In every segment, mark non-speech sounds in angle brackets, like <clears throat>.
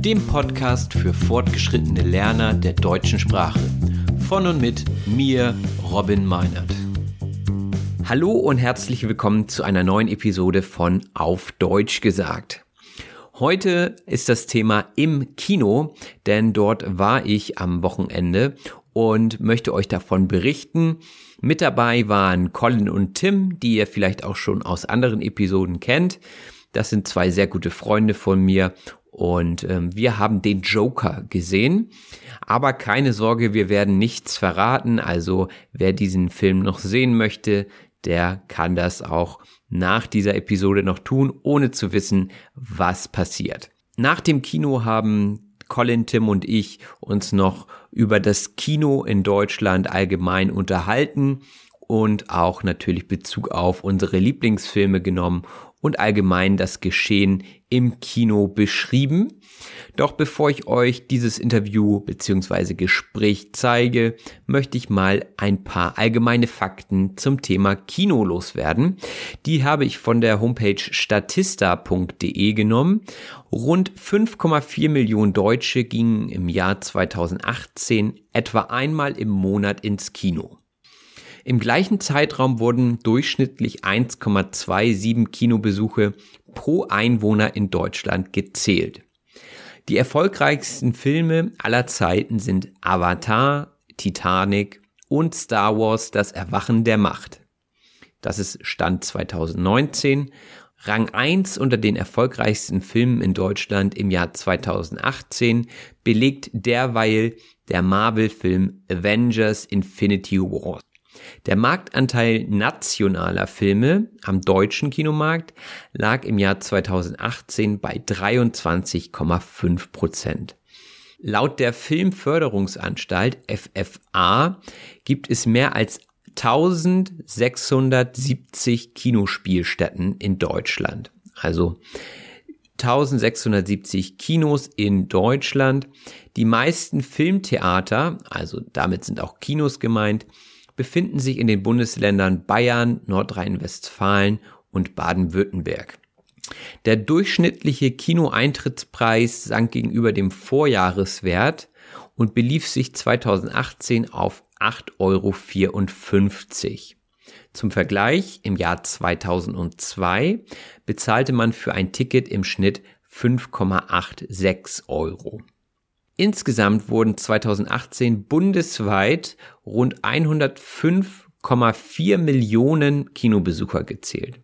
dem Podcast für fortgeschrittene Lerner der deutschen Sprache. Von und mit mir, Robin Meinert. Hallo und herzlich willkommen zu einer neuen Episode von Auf Deutsch gesagt. Heute ist das Thema im Kino, denn dort war ich am Wochenende und möchte euch davon berichten. Mit dabei waren Colin und Tim, die ihr vielleicht auch schon aus anderen Episoden kennt. Das sind zwei sehr gute Freunde von mir und ähm, wir haben den Joker gesehen. Aber keine Sorge, wir werden nichts verraten. Also wer diesen Film noch sehen möchte, der kann das auch nach dieser Episode noch tun, ohne zu wissen, was passiert. Nach dem Kino haben Colin, Tim und ich uns noch über das Kino in Deutschland allgemein unterhalten und auch natürlich Bezug auf unsere Lieblingsfilme genommen und allgemein das Geschehen im Kino beschrieben. Doch bevor ich euch dieses Interview bzw. Gespräch zeige, möchte ich mal ein paar allgemeine Fakten zum Thema Kino loswerden. Die habe ich von der Homepage statista.de genommen. Rund 5,4 Millionen Deutsche gingen im Jahr 2018 etwa einmal im Monat ins Kino. Im gleichen Zeitraum wurden durchschnittlich 1,27 Kinobesuche pro Einwohner in Deutschland gezählt. Die erfolgreichsten Filme aller Zeiten sind Avatar, Titanic und Star Wars Das Erwachen der Macht. Das ist Stand 2019. Rang 1 unter den erfolgreichsten Filmen in Deutschland im Jahr 2018 belegt derweil der Marvel-Film Avengers Infinity War. Der Marktanteil nationaler Filme am deutschen Kinomarkt lag im Jahr 2018 bei 23,5 Prozent. Laut der Filmförderungsanstalt FFA gibt es mehr als 1670 Kinospielstätten in Deutschland. Also 1670 Kinos in Deutschland. Die meisten Filmtheater, also damit sind auch Kinos gemeint, befinden sich in den Bundesländern Bayern, Nordrhein-Westfalen und Baden-Württemberg. Der durchschnittliche Kinoeintrittspreis sank gegenüber dem Vorjahreswert und belief sich 2018 auf 8,54 Euro. Zum Vergleich, im Jahr 2002 bezahlte man für ein Ticket im Schnitt 5,86 Euro. Insgesamt wurden 2018 bundesweit rund 105,4 Millionen Kinobesucher gezählt.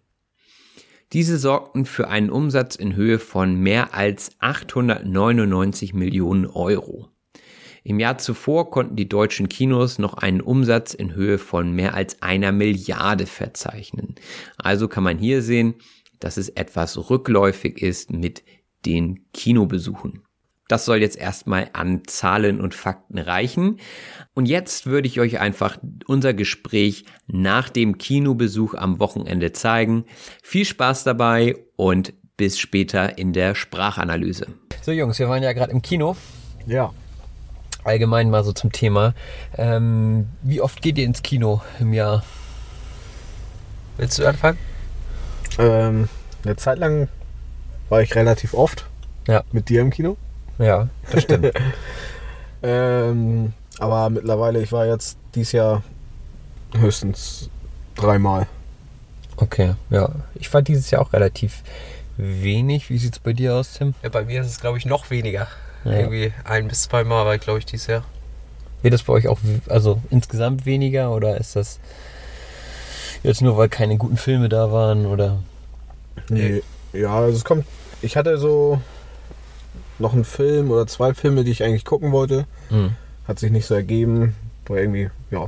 Diese sorgten für einen Umsatz in Höhe von mehr als 899 Millionen Euro. Im Jahr zuvor konnten die deutschen Kinos noch einen Umsatz in Höhe von mehr als einer Milliarde verzeichnen. Also kann man hier sehen, dass es etwas rückläufig ist mit den Kinobesuchen. Das soll jetzt erstmal an Zahlen und Fakten reichen. Und jetzt würde ich euch einfach unser Gespräch nach dem Kinobesuch am Wochenende zeigen. Viel Spaß dabei und bis später in der Sprachanalyse. So Jungs, wir waren ja gerade im Kino. Ja. Allgemein mal so zum Thema. Ähm, wie oft geht ihr ins Kino im Jahr? Willst du anfangen? Ähm, eine Zeit lang war ich relativ oft ja. mit dir im Kino. Ja, das stimmt. <laughs> ähm, aber mittlerweile, ich war jetzt dieses Jahr höchstens dreimal. Okay, ja. Ich war dieses Jahr auch relativ wenig. Wie sieht es bei dir aus, Tim? Ja, bei mir ist es, glaube ich, noch weniger. Ja. Irgendwie ein bis zwei Mal war ich, glaube ich, dieses Jahr. Wird das bei euch auch also insgesamt weniger oder ist das jetzt nur, weil keine guten Filme da waren oder? Nee, ja, also es kommt. Ich hatte so noch einen Film oder zwei Filme, die ich eigentlich gucken wollte. Mhm. Hat sich nicht so ergeben. War irgendwie, ja.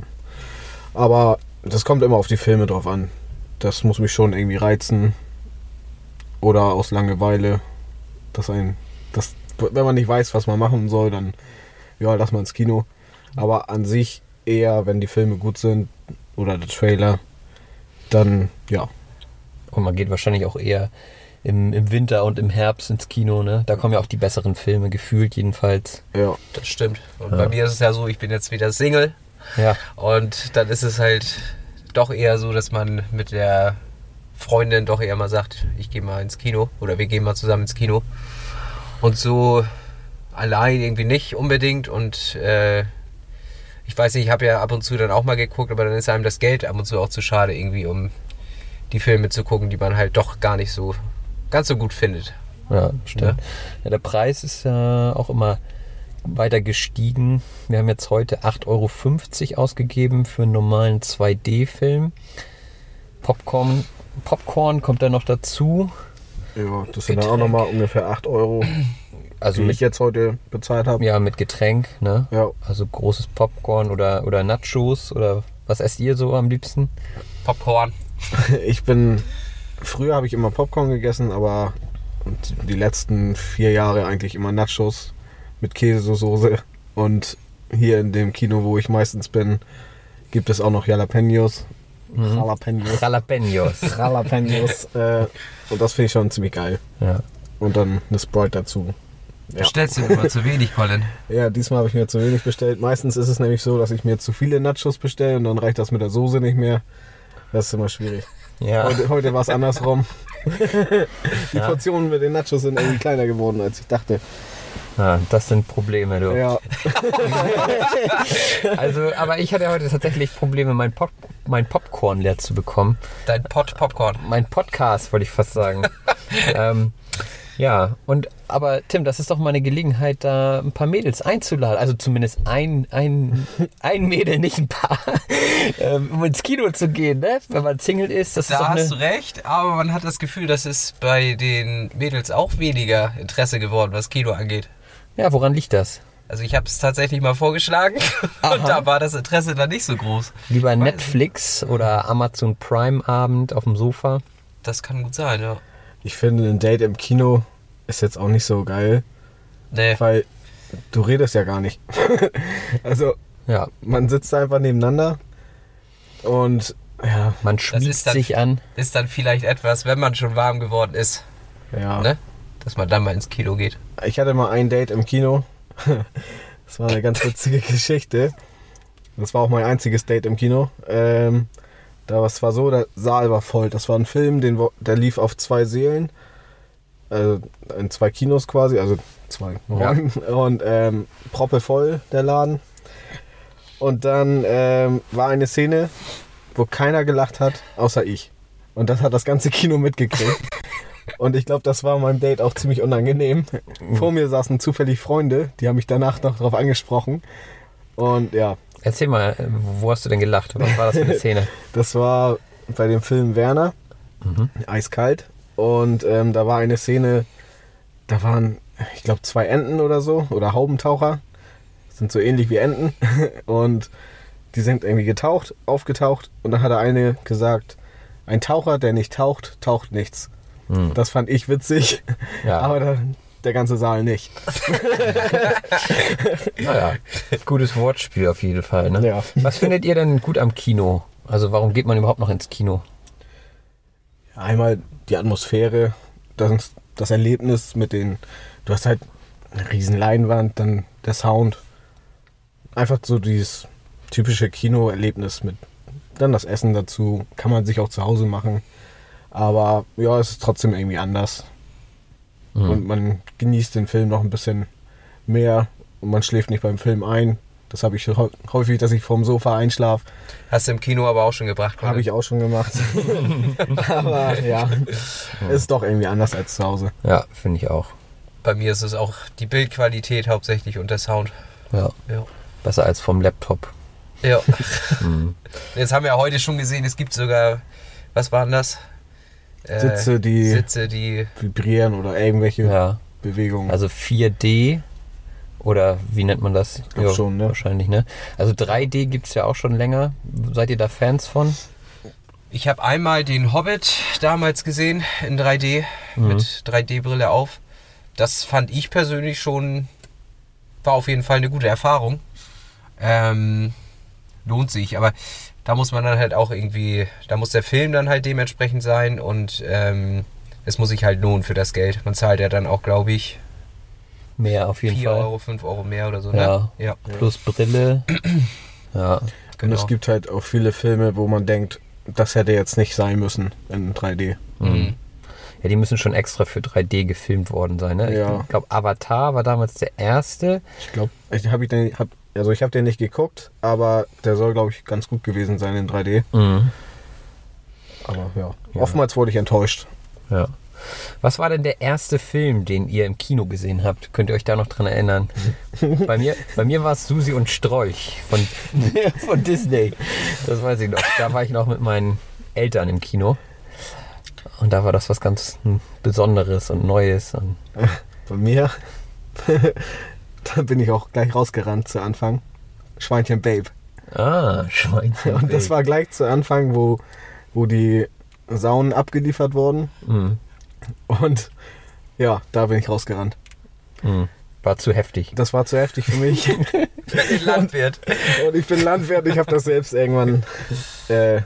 Aber das kommt immer auf die Filme drauf an. Das muss mich schon irgendwie reizen. Oder aus Langeweile. Das ein. Das, wenn man nicht weiß, was man machen soll, dann ja, lass mal ins Kino. Aber an sich eher, wenn die Filme gut sind oder der Trailer, dann ja. Und man geht wahrscheinlich auch eher im, im Winter und im Herbst ins Kino, ne? Da kommen ja auch die besseren Filme, gefühlt jedenfalls. Ja. Das stimmt. Und ja. bei mir ist es ja so, ich bin jetzt wieder Single. Ja. Und dann ist es halt doch eher so, dass man mit der Freundin doch eher mal sagt, ich gehe mal ins Kino oder wir gehen mal zusammen ins Kino. Und so allein irgendwie nicht unbedingt. Und äh, ich weiß nicht, ich habe ja ab und zu dann auch mal geguckt, aber dann ist einem das Geld ab und zu auch zu schade irgendwie, um die Filme zu gucken, die man halt doch gar nicht so ganz so gut findet. Ja, stimmt. Ja. ja der Preis ist ja auch immer weiter gestiegen. Wir haben jetzt heute 8,50 Euro ausgegeben für einen normalen 2D-Film. Popcorn, Popcorn kommt da noch dazu. Ja, das sind dann auch nochmal ungefähr 8 Euro, also die mit, ich jetzt heute bezahlt habe. Ja, mit Getränk, ne? Ja. Also großes Popcorn oder, oder Nachos oder was esst ihr so am liebsten? Popcorn. <laughs> Ich bin Früher habe ich immer Popcorn gegessen, aber die letzten vier Jahre eigentlich immer Nachos mit Käsesoße. Und hier in dem Kino, wo ich meistens bin, gibt es auch noch Jalapenos. Mhm. Jalapenos. Jalapenos. <laughs> Jalapenos. äh, und das finde ich schon ziemlich geil. Ja. Und dann eine Sprite dazu. Ja. Bestellst du immer zu wenig, Colin? Ja, diesmal habe ich mir zu wenig bestellt. Meistens ist es nämlich so, dass ich mir zu viele Nachos bestelle und dann reicht das mit der Soße nicht mehr. Das ist immer schwierig. Ja. Heute, heute war es andersrum. <laughs> Die ja. Portionen mit den Nachos sind irgendwie kleiner geworden, als ich dachte. Ja, das sind Probleme, du. Ja. <laughs> also, aber ich hatte heute tatsächlich Probleme, mein, Pop, mein Popcorn leer zu bekommen. Dein Pot Popcorn. Mein Podcast, wollte ich fast sagen. <laughs> ähm, ja, und aber Tim, das ist doch mal eine Gelegenheit, da ein paar Mädels einzuladen. Also zumindest ein, ein, <laughs> ein Mädel, nicht ein paar, <laughs> ähm, um ins Kino zu gehen, ne? Wenn man Single ist. Das da ist hast du recht, aber man hat das Gefühl, dass es bei den Mädels auch weniger Interesse geworden, was Kino angeht. Ja, woran liegt das? Also ich habe es tatsächlich mal vorgeschlagen <laughs> Aha. und da war das Interesse dann nicht so groß. Lieber Netflix oder Amazon Prime Abend auf dem Sofa. Das kann gut sein, ja. Ich finde, ein Date im Kino ist jetzt auch nicht so geil. Nee. Weil du redest ja gar nicht. <laughs> also, ja. man sitzt einfach nebeneinander und ja. Man schmiegt dann, sich an. Ist dann vielleicht etwas, wenn man schon warm geworden ist. Ja. Ne? Dass man dann mal ins Kino geht. Ich hatte mal ein Date im Kino. <laughs> Das war eine ganz witzige <laughs> Geschichte. Das war auch mein einziges Date im Kino. Ähm, da war es war so, der Saal war voll. Das war ein Film, den, der lief auf zwei Seelen. Also in zwei Kinos quasi, also zwei Räumen. Ja. <laughs> Und ähm, proppe voll der Laden. Und dann ähm, war eine Szene, wo keiner gelacht hat, außer ich. Und das hat das ganze Kino mitgekriegt. <laughs> Und ich glaube, das war meinem Date auch ziemlich unangenehm. <laughs> Vor mir saßen zufällig Freunde, die haben mich danach noch darauf angesprochen. Und ja. Erzähl mal, wo hast du denn gelacht? Was war das für eine <laughs> Szene? das war bei dem Film Werner, mhm. eiskalt. Und ähm, da war eine Szene, da waren, ich glaube, zwei Enten oder so, oder Haubentaucher. Sind so ähnlich wie Enten. <laughs> Und die sind irgendwie getaucht, aufgetaucht. Und dann hat der eine gesagt, ein Taucher, der nicht taucht, taucht nichts. Hm. Das fand ich witzig, ja. aber der, der ganze Saal nicht. <laughs> naja, gutes Wortspiel auf jeden Fall. Ne? Ja. Was findet ihr denn gut am Kino? Also warum geht man überhaupt noch ins Kino? Einmal die Atmosphäre, das, das Erlebnis mit den, du hast halt eine riesen Leinwand, dann der Sound. Einfach so dieses typische Kinoerlebnis mit dann das Essen dazu. Kann man sich auch zu Hause machen. Aber ja, es ist trotzdem irgendwie anders. Mhm. Und man genießt den Film noch ein bisschen mehr und man schläft nicht beim Film ein. Das habe ich häufig, dass ich vorm Sofa einschlafe. Hast du im Kino aber auch schon gebracht? Habe ich auch schon gemacht. <laughs> aber ja, ist doch irgendwie anders als zu Hause. Ja, finde ich auch. Bei mir ist es auch die Bildqualität hauptsächlich und der Sound. Ja. ja. Besser als vom Laptop. Ja. mhm. Jetzt haben wir ja heute schon gesehen, es gibt sogar, was waren das? Äh, Sitze, die, Sitze, die vibrieren oder irgendwelche ja. Bewegungen. Also 4D oder wie nennt man das? Ich ja, schon, ne? Wahrscheinlich, ne? Also 3D gibt es ja auch schon länger. Seid ihr da Fans von? Ich habe einmal den Hobbit damals gesehen in 3D mhm. mit 3D-Brille auf. Das fand ich persönlich schon, war auf jeden Fall eine gute Erfahrung. Ähm, lohnt sich, aber da muss man dann halt auch irgendwie, da muss der Film dann halt dementsprechend sein und ähm, es muss sich halt lohnen für das Geld. Man zahlt ja dann auch, glaube ich, mehr auf jeden 4 Fall. 4 Euro, 5 Euro mehr oder so. Ne? Ja, ja. plus Brille. <clears throat> ja, genau. Und es gibt halt auch viele Filme, wo man denkt, das hätte jetzt nicht sein müssen in 3D. Mhm. Ja, die müssen schon extra für 3D gefilmt worden sein. Ne? Ja. Ich glaube, Avatar war damals der erste. Ich glaube, ich habe hab also ich habe den nicht geguckt, aber der soll, glaube ich, ganz gut gewesen sein in 3D. Mhm. Aber ja, ja, oftmals wurde ich enttäuscht. Ja. Was war denn der erste Film, den ihr im Kino gesehen habt? Könnt ihr euch da noch dran erinnern? <laughs> bei mir, bei mir war es Susi und Strolch von, <laughs> von Disney. Das weiß ich noch. Da war ich noch mit meinen Eltern im Kino. Und da war das was ganz Besonderes und Neues. Und bei mir <laughs> da bin ich auch gleich rausgerannt zu Anfang. Schweinchen Babe. Ah, Schweinchen Und das war gleich zu Anfang, wo, wo die Saunen abgeliefert wurden. Mhm. Und ja, da bin ich rausgerannt. Mhm. War zu heftig. Das war zu heftig für mich. <laughs> ich bin Landwirt. Und ich bin Landwirt, ich habe das selbst irgendwann äh,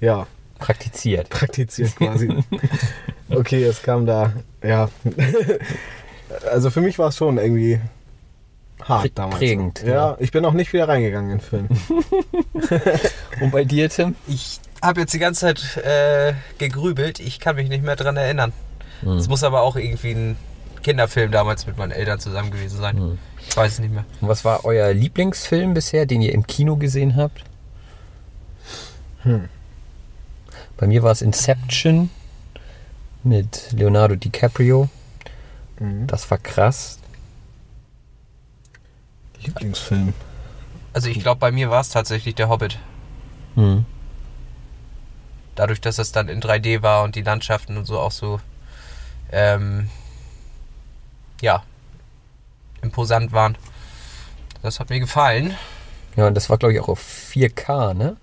ja, praktiziert. Praktiziert quasi. <laughs> okay, es kam da, ja. also für mich war es schon irgendwie hart damals. Prägend. Ja, ja, ich bin auch nicht wieder reingegangen in den Film. <laughs> Und bei dir, Tim? Ich habe jetzt die ganze Zeit äh, gegrübelt. Ich kann mich nicht mehr dran erinnern. Es hm. muss aber auch irgendwie ein Kinderfilm damals mit meinen Eltern zusammen gewesen sein. Hm. Ich weiß es nicht mehr. Und was war euer Lieblingsfilm bisher, den ihr im Kino gesehen habt? Hm. Bei mir war es Inception mit Leonardo DiCaprio. Mhm. Das war krass. Lieblingsfilm. Also ich glaube, bei mir war es tatsächlich der Hobbit. Mhm. Dadurch, dass es dann in 3D war und die Landschaften und so auch so, ähm, ja, imposant waren. Das hat mir gefallen. Ja, und das war, glaube ich, auch auf 4K, ne?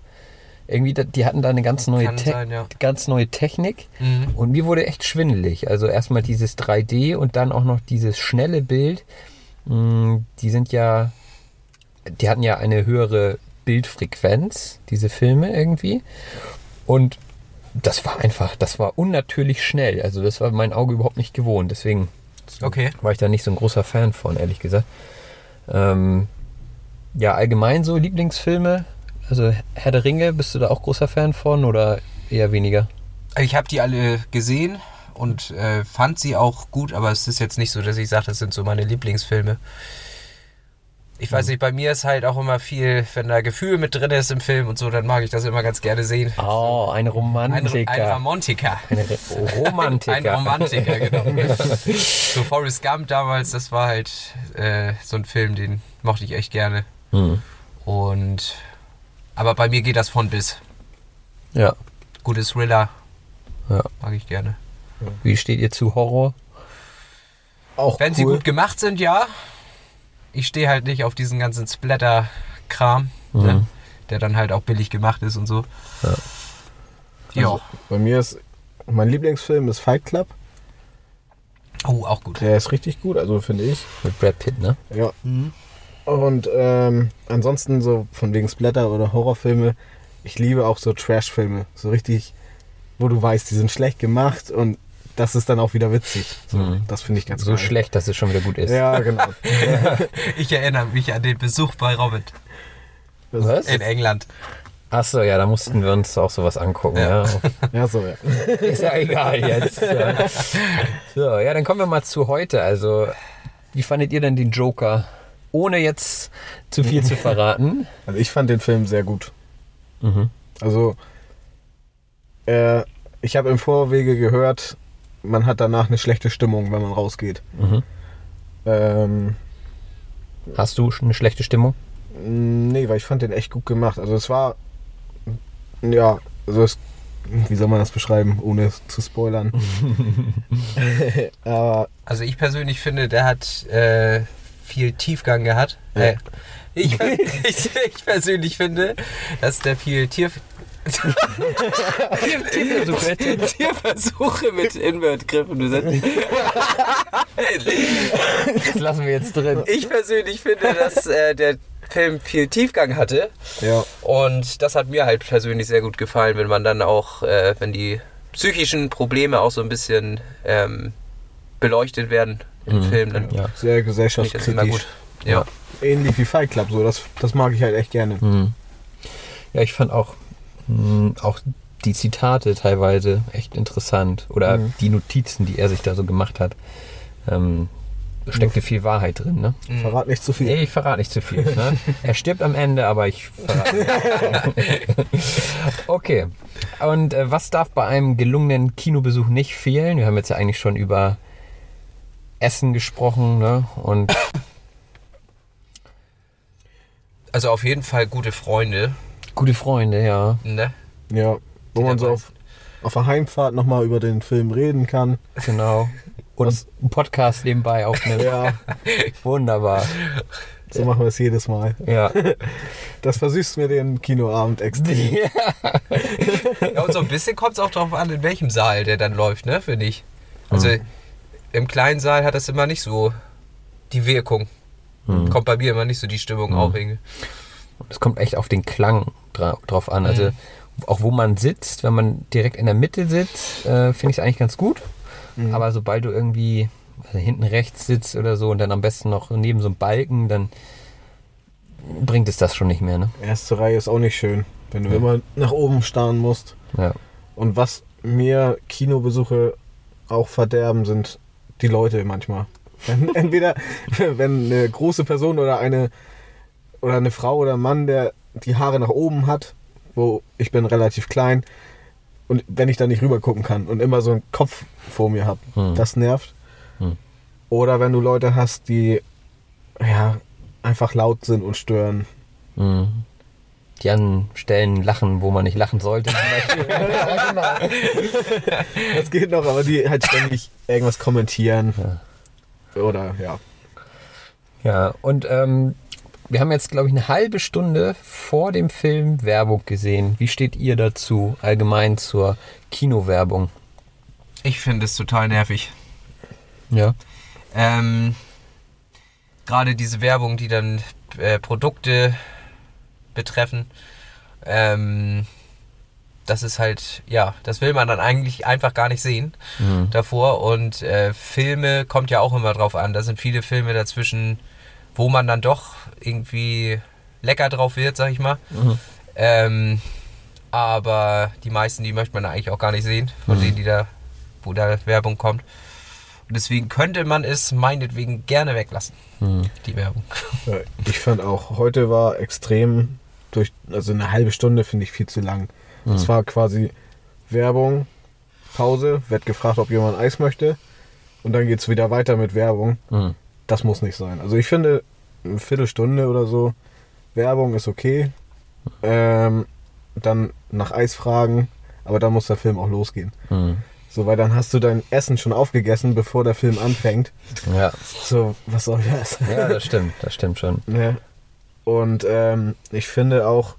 Irgendwie, die hatten da eine ganz neue, Te sein, ja. ganz neue Technik mhm. und mir wurde echt schwindelig. Also erstmal dieses 3D und dann auch noch dieses schnelle Bild. Mm, die sind ja, die hatten ja eine höhere Bildfrequenz, diese Filme irgendwie. Und das war einfach, das war unnatürlich schnell. Also das war mein Auge überhaupt nicht gewohnt. Deswegen okay. war ich da nicht so ein großer Fan von, ehrlich gesagt. Ähm, ja, allgemein so Lieblingsfilme. Also Herr der Ringe, bist du da auch großer Fan von oder eher weniger? Ich habe die alle gesehen und äh, fand sie auch gut, aber es ist jetzt nicht so, dass ich sage, das sind so meine Lieblingsfilme. ich weiß nicht, bei mir ist halt auch immer viel, wenn da Gefühl mit drin ist im Film und so, dann mag ich das immer ganz gerne sehen. Oh, ein Ein, Romantiker. ein Romantiker. Ein Re- Romantiker. Ein Romantiker, genau. <laughs> so Forrest Gump damals, das war halt äh, so ein Film, den mochte ich echt gerne. Hm. Und aber bei mir geht das von bis. Ja. Gutes Thriller ja. mag ich gerne. Wie steht ihr zu Horror? Auch Wenn sie cool. gut gemacht sind, ja. Ich stehe halt nicht auf diesen ganzen Splatter-Kram, Mhm. ne? der dann halt auch billig gemacht ist und so. Ja. Also, bei mir ist mein Lieblingsfilm ist Fight Club. Oh, auch gut. Der ist richtig gut, also finde ich. Mit Brad Pitt, ne? Ja. Und ähm, ansonsten so von wegen Splatter oder Horrorfilme, ich liebe auch so Trash-Filme. So richtig, wo du weißt, die sind schlecht gemacht und das ist dann auch wieder witzig. So, Mhm. Das finde ich ganz So geil. schlecht, dass es schon wieder gut ist. Ja, genau. <laughs> Ich erinnere mich an den Besuch bei Robin Was? in England. Achso, ja, da mussten wir uns auch sowas angucken. Ja. ja, so, ja. <laughs> Ist ja egal jetzt. Ja. So, ja, dann kommen wir mal zu heute. Also, wie fandet ihr denn den Joker? Ohne jetzt zu viel zu verraten. Also ich fand den Film sehr gut. Mhm. Also, äh, ich habe im Vorwege gehört, man hat danach eine schlechte Stimmung, wenn man rausgeht. Mhm. Ähm, Hast du schon eine schlechte Stimmung? nee, weil ich fand den echt gut gemacht. Also es war, ja, also es, wie soll man das beschreiben, ohne es zu spoilern. <laughs> <laughs> Aber Also ich persönlich finde, der hat äh, viel Tiefgang gehabt. Äh, ich, <laughs> ich, ich persönlich finde, dass der viel Tier, Tierversuche. Tierversuche mit Invertgriffen. Das lassen wir jetzt drin. Ich persönlich finde, dass äh, der Film viel Tiefgang hatte. ja, Und das hat mir halt persönlich sehr gut gefallen, wenn man dann auch, äh, wenn die psychischen Probleme auch so ein bisschen ähm, beleuchtet werden im Film, dann Ja. sehr gesellschaftskritisch. gut. Ja. Ähnlich wie Fight Club, so, das, das mag ich halt echt gerne. Mhm. Ja, ich fand auch, auch die Zitate teilweise echt interessant. Oder Mhm. die Notizen, die er sich da so gemacht hat. Ähm, steckte viel Wahrheit drin, ne? Verrat nicht zu viel. Nee, ich verrate nicht zu viel. Ne? er stirbt am Ende, aber ich verrate nicht. <laughs> okay. Und äh, was darf bei einem gelungenen Kinobesuch nicht fehlen? Wir haben jetzt ja eigentlich schon über Essen gesprochen, ne? Und Also auf jeden Fall gute Freunde. Gute Freunde, ja. Ne? Ja, wo man so auf, auf der Heimfahrt nochmal über den Film reden kann. Genau. Und einen Podcast nebenbei aufnehmen. Ja, Wunderbar. so machen wir es jedes Mal. Ja. Das versüßt mir den Kinoabend extrem. <laughs> Ja, und so ein bisschen kommt es auch darauf an, in welchem Saal der dann läuft, ne, finde ich. Also im kleinen Saal hat das immer nicht so die Wirkung. Kommt bei mir immer nicht so die Stimmung auch irgendwie. Es kommt echt auf den Klang dra drauf an. Also auch wo man sitzt, wenn man direkt in der Mitte sitzt, äh, finde ich es eigentlich ganz gut. Aber sobald du irgendwie also hinten rechts sitzt oder so und dann am besten noch neben so einem Balken, dann bringt es das schon nicht mehr, ne? Erste Reihe ist auch nicht schön, wenn du immer nach oben starren musst. Ja. Und was mir Kinobesuche auch verderben, sind die Leute manchmal. <laughs> Entweder wenn eine große Person oder eine oder eine Frau oder ein Mann, der die Haare nach oben hat, wo ich bin relativ klein und wenn ich da nicht rüber gucken kann und immer so einen Kopf vor mir habe, Hm. das nervt. Hm. Oder wenn du Leute hast, die ja einfach laut sind und stören. Mhm. Die an Stellen lachen, wo man nicht lachen sollte. Beispiel. <laughs> Das geht noch, aber die halt ständig irgendwas kommentieren. Oder ja. Ja, und ähm, wir haben jetzt, glaube ich, eine halbe Stunde vor dem Film Werbung gesehen. Wie steht ihr dazu allgemein zur Kinowerbung? Ich finde es total nervig. Ja. Ähm, Gerade diese Werbung, die dann äh, Produkte betreffen, ähm, das ist halt, ja, das will man dann eigentlich einfach gar nicht sehen Mhm. davor. Und äh, Filme kommt ja auch immer drauf an. Da sind viele Filme dazwischen, wo man dann doch irgendwie lecker drauf wird, sag ich mal. Mhm. Ähm, aber die meisten, die möchte man eigentlich auch gar nicht sehen, von Mhm. denen, die da, wo da Werbung kommt. Und deswegen könnte man es meinetwegen gerne weglassen, die Werbung. Ich fand auch, heute war extrem durch, also eine halbe Stunde finde ich viel zu lang. Es Mhm. war quasi Werbung, Pause, wird gefragt, ob jemand Eis möchte und dann geht es wieder weiter mit Werbung. Mhm. Das muss nicht sein. Also ich finde, eine Viertelstunde oder so Werbung ist okay. Ähm, dann nach Eis fragen, aber dann muss der Film auch losgehen. Mhm. So, weil dann hast du dein Essen schon aufgegessen, bevor der Film anfängt. Ja. So, was soll das? Ja, das stimmt, das stimmt schon. <laughs> Ne? Und ähm, ich finde auch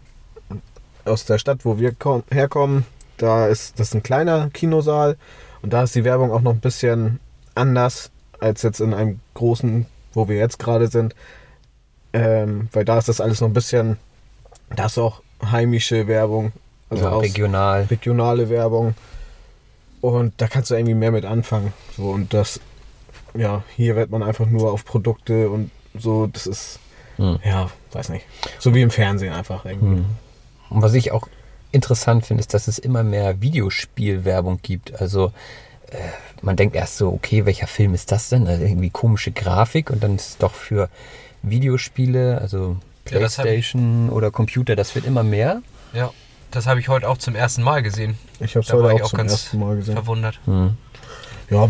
aus der Stadt, wo wir komm, herkommen, da ist das ist ein kleiner Kinosaal und da ist die Werbung auch noch ein bisschen anders als jetzt in einem großen, wo wir jetzt gerade sind. Ähm, weil da ist das alles noch ein bisschen, da ist auch heimische Werbung, also Ja, regional. regionale Werbung. Und da kannst du irgendwie mehr mit anfangen. So, und das, ja, hier wird man einfach nur auf Produkte und so, das ist, Hm. ja, weiß nicht. So wie im Fernsehen einfach irgendwie. Hm. Und was ich auch interessant finde, ist, dass es immer mehr Videospielwerbung gibt. Also äh, man denkt erst so, okay, welcher Film ist das denn? Also irgendwie komische Grafik und dann ist es doch für Videospiele, also Ja, das Playstation oder Computer, das wird immer mehr. Ja, das habe ich heute auch zum ersten Mal gesehen. Ich habe es heute war auch, ich auch zum ganz ersten Mal gesehen. verwundert. Ja,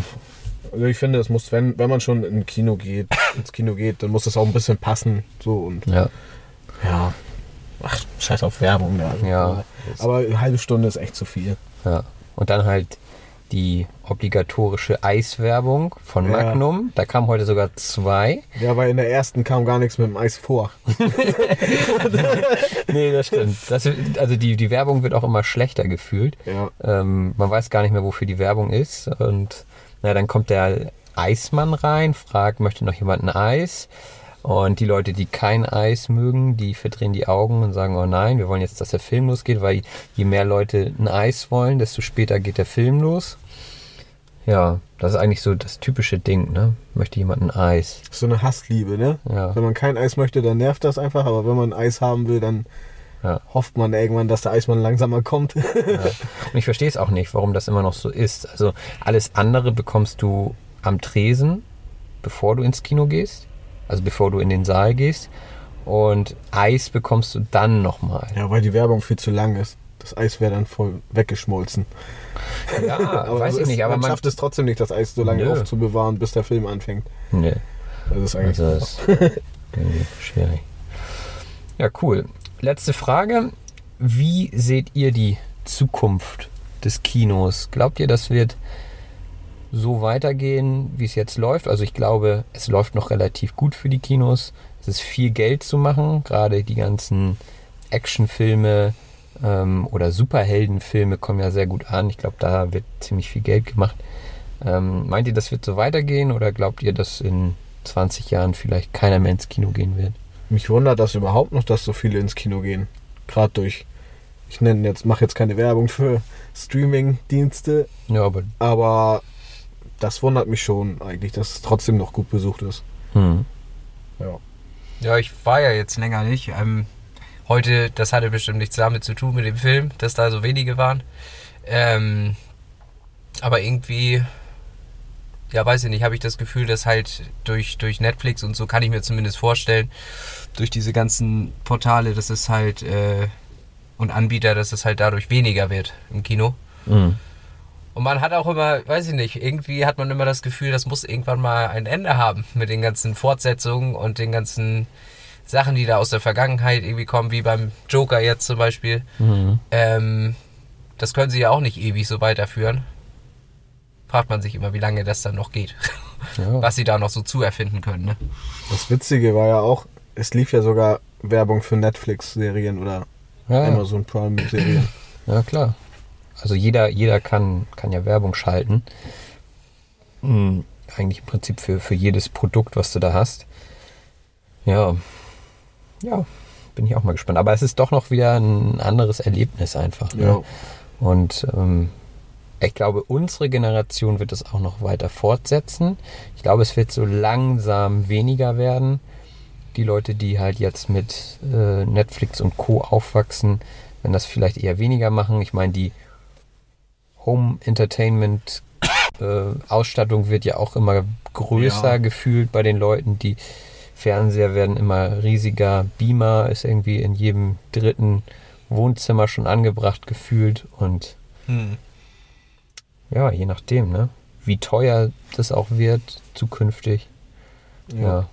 also ich finde, es muss, wenn, wenn man schon in Kino geht, <coughs> ins Kino geht, dann muss es auch ein bisschen passen. So und Ja. ja. Ach, scheiß auf Werbung. Ja. Ja. Aber eine halbe Stunde ist echt zu viel. Ja. Und dann halt die obligatorische Eiswerbung von Ja. Magnum. Da kamen heute sogar zwei. Ja, weil in der ersten kam gar nichts mit dem Eis vor. <laughs> nee, das stimmt. Das, also die, die Werbung wird auch immer schlechter gefühlt. Ja. Ähm, man weiß gar nicht mehr, wofür die Werbung ist. Und na, dann kommt der Eismann rein, fragt, möchte noch jemand ein Eis? Und die Leute, die kein Eis mögen, die verdrehen die Augen und sagen, oh nein, wir wollen jetzt, dass der Film losgeht, weil je mehr Leute ein Eis wollen, desto später geht der Film los. Ja, das ist eigentlich so das typische Ding, ne? Möchte jemand ein Eis? So eine Hassliebe, ne? Ja. Wenn man kein Eis möchte, dann nervt das einfach, aber wenn man Eis haben will, dann Ja. hofft man irgendwann, dass der Eismann langsamer kommt. Ja. <laughs> Und ich verstehe es auch nicht, warum das immer noch so ist. Also alles andere bekommst du am Tresen, bevor du ins Kino gehst, also bevor du in den Saal gehst. Und Eis bekommst du dann nochmal. ja, weil die Werbung viel zu lang ist. Das Eis wäre dann voll weggeschmolzen. Ja, <laughs> aber weiß so ich nicht, aber man, man- schafft es trotzdem nicht, das Eis so lange Nö. aufzubewahren, bis der Film anfängt. Nee. Das ist eigentlich Also ist schwierig. Ja, cool. Letzte Frage. Wie seht ihr die Zukunft des Kinos? Glaubt ihr, das wird so weitergehen, wie es jetzt läuft? Also ich glaube, es läuft noch relativ gut für die Kinos. Es ist viel Geld zu machen. Gerade die ganzen Actionfilme ähm, oder Superheldenfilme kommen ja sehr gut an. Ich glaube, da wird ziemlich viel Geld gemacht. Ähm, meint ihr, das wird so weitergehen oder glaubt ihr, dass in 20 Jahren vielleicht keiner mehr ins Kino gehen wird? Mich wundert das überhaupt noch, dass so viele ins Kino gehen. Gerade durch, ich nenne jetzt, mache jetzt keine Werbung für Streaming-Dienste, Ja, aber aber das wundert mich schon eigentlich, dass es trotzdem noch gut besucht ist. hm. Ja. Ja, ich war ja jetzt länger nicht. Ähm, heute, das hatte bestimmt nichts damit zu tun mit dem Film, dass da so wenige waren. Ähm, aber irgendwie, ja, weiß ich nicht, habe ich das Gefühl, dass halt durch, durch Netflix und so kann ich mir zumindest vorstellen, durch diese ganzen Portale, dass es halt äh, und Anbieter, dass es halt dadurch weniger wird im Kino. Hm. Und man hat auch immer, weiß ich nicht, irgendwie hat man immer das Gefühl, das muss irgendwann mal ein Ende haben mit den ganzen Fortsetzungen und den ganzen Sachen, die da aus der Vergangenheit irgendwie kommen, wie beim Joker jetzt zum Beispiel. Mhm. Ähm, das können sie ja auch nicht ewig so weiterführen. Fragt man sich immer, wie lange das dann noch geht. Ja. <laughs> Was sie da noch so zu erfinden können. Ne? Das Witzige war ja auch, es lief ja sogar Werbung für Netflix-Serien oder ja. Amazon Prime-Serien. ja, klar. Also jeder, jeder kann, kann ja Werbung schalten. Hm, eigentlich im Prinzip für, für jedes Produkt, was du da hast. Ja. Ja, bin ich auch mal gespannt. Aber es ist doch noch wieder ein anderes Erlebnis einfach. Ne? Ja. Und ähm, ich glaube, unsere Generation wird es auch noch weiter fortsetzen. Ich glaube, es wird so langsam weniger werden. Die Leute, die halt jetzt mit äh, Netflix und Co. aufwachsen, werden das vielleicht eher weniger machen. Ich meine, die Home Entertainment Äh, Ausstattung wird ja auch immer größer Ja. gefühlt bei den Leuten. Die Fernseher werden immer riesiger. Beamer ist irgendwie in jedem dritten Wohnzimmer schon angebracht gefühlt. Und Hm. ja, je nachdem, ne? Wie teuer das auch wird zukünftig. Ja.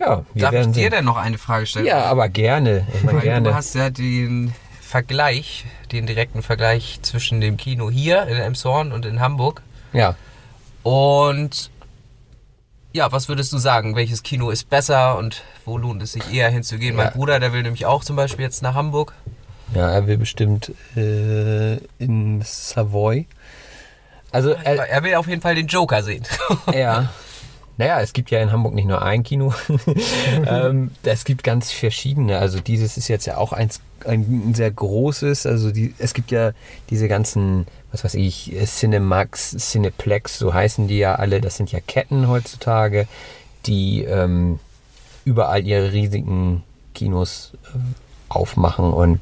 Ja, wir Darf ich dir denn noch eine Frage stellen? Ja, aber gerne. Immer gerne. Du hast ja den Vergleich, den direkten Vergleich zwischen dem Kino hier in Elmshorn und in Hamburg. Ja. Und ja, was würdest du sagen? Welches Kino ist besser und wo lohnt es sich eher hinzugehen? Ja. Mein Bruder, der will nämlich auch zum Beispiel jetzt nach Hamburg. Ja, er will bestimmt äh, in Savoy. Also er, Er will auf jeden Fall den Joker sehen. ja. <laughs> Naja, es gibt ja in Hamburg nicht nur ein Kino. <laughs> ähm, es gibt ganz verschiedene. Also dieses ist jetzt ja auch eins, ein sehr großes. Also die, es gibt ja diese ganzen, was weiß ich, Cinemax, Cineplex, so heißen die ja alle. Das sind ja Ketten heutzutage, die ähm, überall ihre riesigen Kinos äh, aufmachen und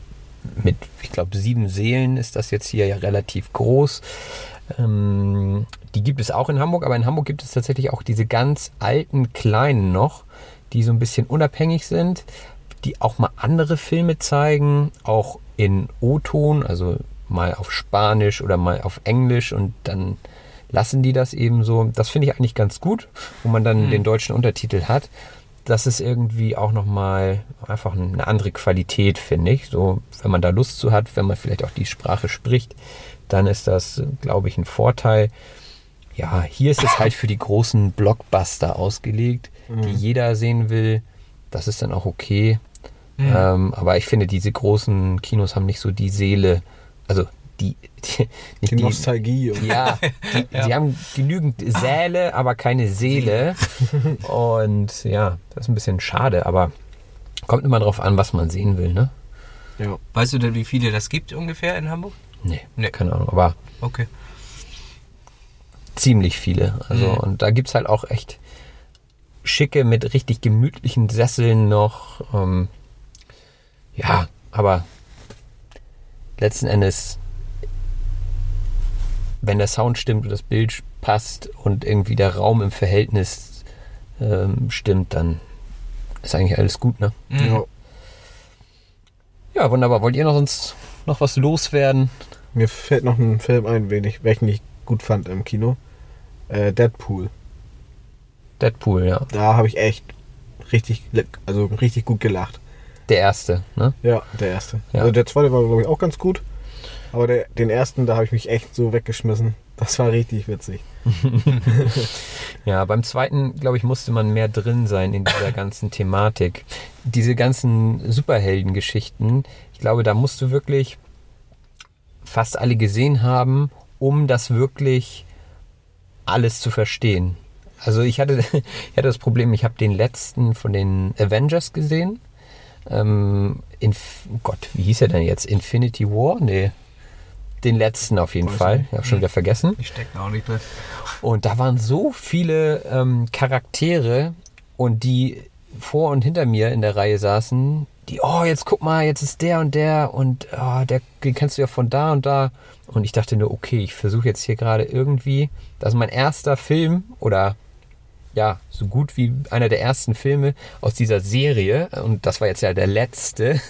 mit, ich glaube, sieben Seelen ist das jetzt hier ja relativ groß. Ähm, die gibt es auch in Hamburg, aber in Hamburg gibt es tatsächlich auch diese ganz alten kleinen noch, die so ein bisschen unabhängig sind, die auch mal andere Filme zeigen, auch in O-Ton, also mal auf Spanisch oder mal auf Englisch und dann lassen die das eben so. Das finde ich eigentlich ganz gut, wo man dann Mhm. den deutschen Untertitel hat. Das ist irgendwie auch nochmal einfach eine andere Qualität, finde ich. So, wenn man da Lust zu hat, wenn man vielleicht auch die Sprache spricht, dann ist das, glaube ich, ein Vorteil. Ja, hier ist es halt für die großen Blockbuster ausgelegt, die Mhm. jeder sehen will. Das ist dann auch okay. Mhm. Ähm, aber ich finde, diese großen Kinos haben nicht so die Seele, also die, <laughs> die, nicht Die Nostalgie Ja, die, <laughs> Ja. die haben genügend Säle, aber keine Seele. <laughs> Und ja, das ist ein bisschen schade, aber kommt immer drauf an, was man sehen will, ne? Ja. Weißt du denn, wie viele das gibt ungefähr in Hamburg? Nee, Nee. keine Ahnung, aber Okay. Ziemlich viele. Also, Mhm. und da gibt es halt auch echt schicke mit richtig gemütlichen Sesseln noch. Ähm, ja, aber letzten Endes, wenn der Sound stimmt und das Bild passt und irgendwie der Raum im Verhältnis ähm, stimmt, dann ist eigentlich alles gut, ne? Mhm. Ja. Ja, wunderbar. Wollt ihr noch sonst noch was loswerden? Mir fällt noch ein Film ein, welchen ich gut fand im Kino. Äh, Deadpool. Deadpool, ja. Da habe ich echt richtig, also richtig gut gelacht. Der erste, ne? Ja, der erste. Ja. Also der zweite war, glaube ich, auch ganz gut. Aber der, den ersten, da habe ich mich echt so weggeschmissen. Das war richtig witzig. <laughs> Ja, beim zweiten, glaube ich, musste man mehr drin sein in dieser ganzen Thematik. Diese ganzen Superheldengeschichten, ich glaube, da musst du wirklich fast alle gesehen haben, um das wirklich alles zu verstehen. Also ich hatte, <laughs> ich hatte das Problem, ich habe den letzten von den Avengers gesehen. Ähm, Inf oh Gott, wie hieß er denn jetzt? Infinity War? Nee. Den letzten auf jeden Weiß Fall. nicht. Ich habe schon wieder vergessen. Ich stecke auch nicht drin. Und da waren so viele ähm, Charaktere und die vor und hinter mir in der Reihe saßen, die, oh, jetzt guck mal, jetzt ist der und der und oh, der, den kennst du ja von da und da. Und ich dachte nur, okay, ich versuche jetzt hier gerade irgendwie, das ist mein erster Film oder ja, so gut wie einer der ersten Filme aus dieser Serie. Und das war jetzt ja der letzte.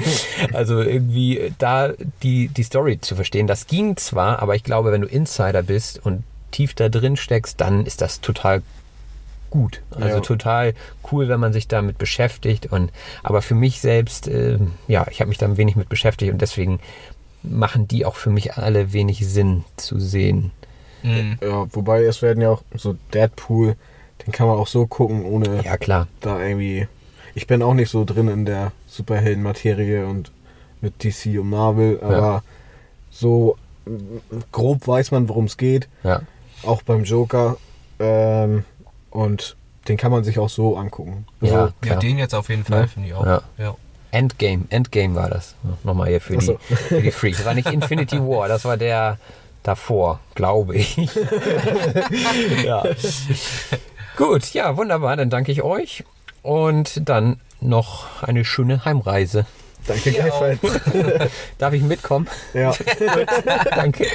<laughs> also irgendwie da die, die Story zu verstehen. Das ging zwar, aber ich glaube, wenn du Insider bist und tief da drin steckst, dann ist das total gut. Also Ja. total cool, wenn man sich damit beschäftigt. Und aber für mich selbst, äh, ja, ich habe mich da ein wenig mit beschäftigt und deswegen machen die auch für mich alle wenig Sinn zu sehen. Mhm. Ja, wobei es werden ja auch so Deadpool, den kann man auch so gucken, ohne Ja, klar. da irgendwie. Ich bin auch nicht so drin in der Superhelden-Materie und mit DC und Marvel, aber so mm, grob weiß man, worum es geht. Ja. Auch beim Joker. Ähm, und den kann man sich auch so angucken. Also, Ja, Ja, klar. den jetzt auf jeden Fall, Ja. finde ich auch. Ja. Endgame, Endgame war das. Nochmal hier für Ach die, so. für die Freaks. Das war nicht Infinity War, das war der davor, glaube ich. <laughs> ja. Gut, ja, wunderbar. Dann danke ich euch. Und dann noch eine schöne Heimreise. Danke gleichfalls. <laughs> Darf ich mitkommen? Ja. <laughs> Danke.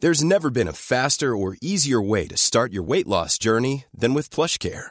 There's never been a faster or easier way to start your weight loss journey than with PlushCare.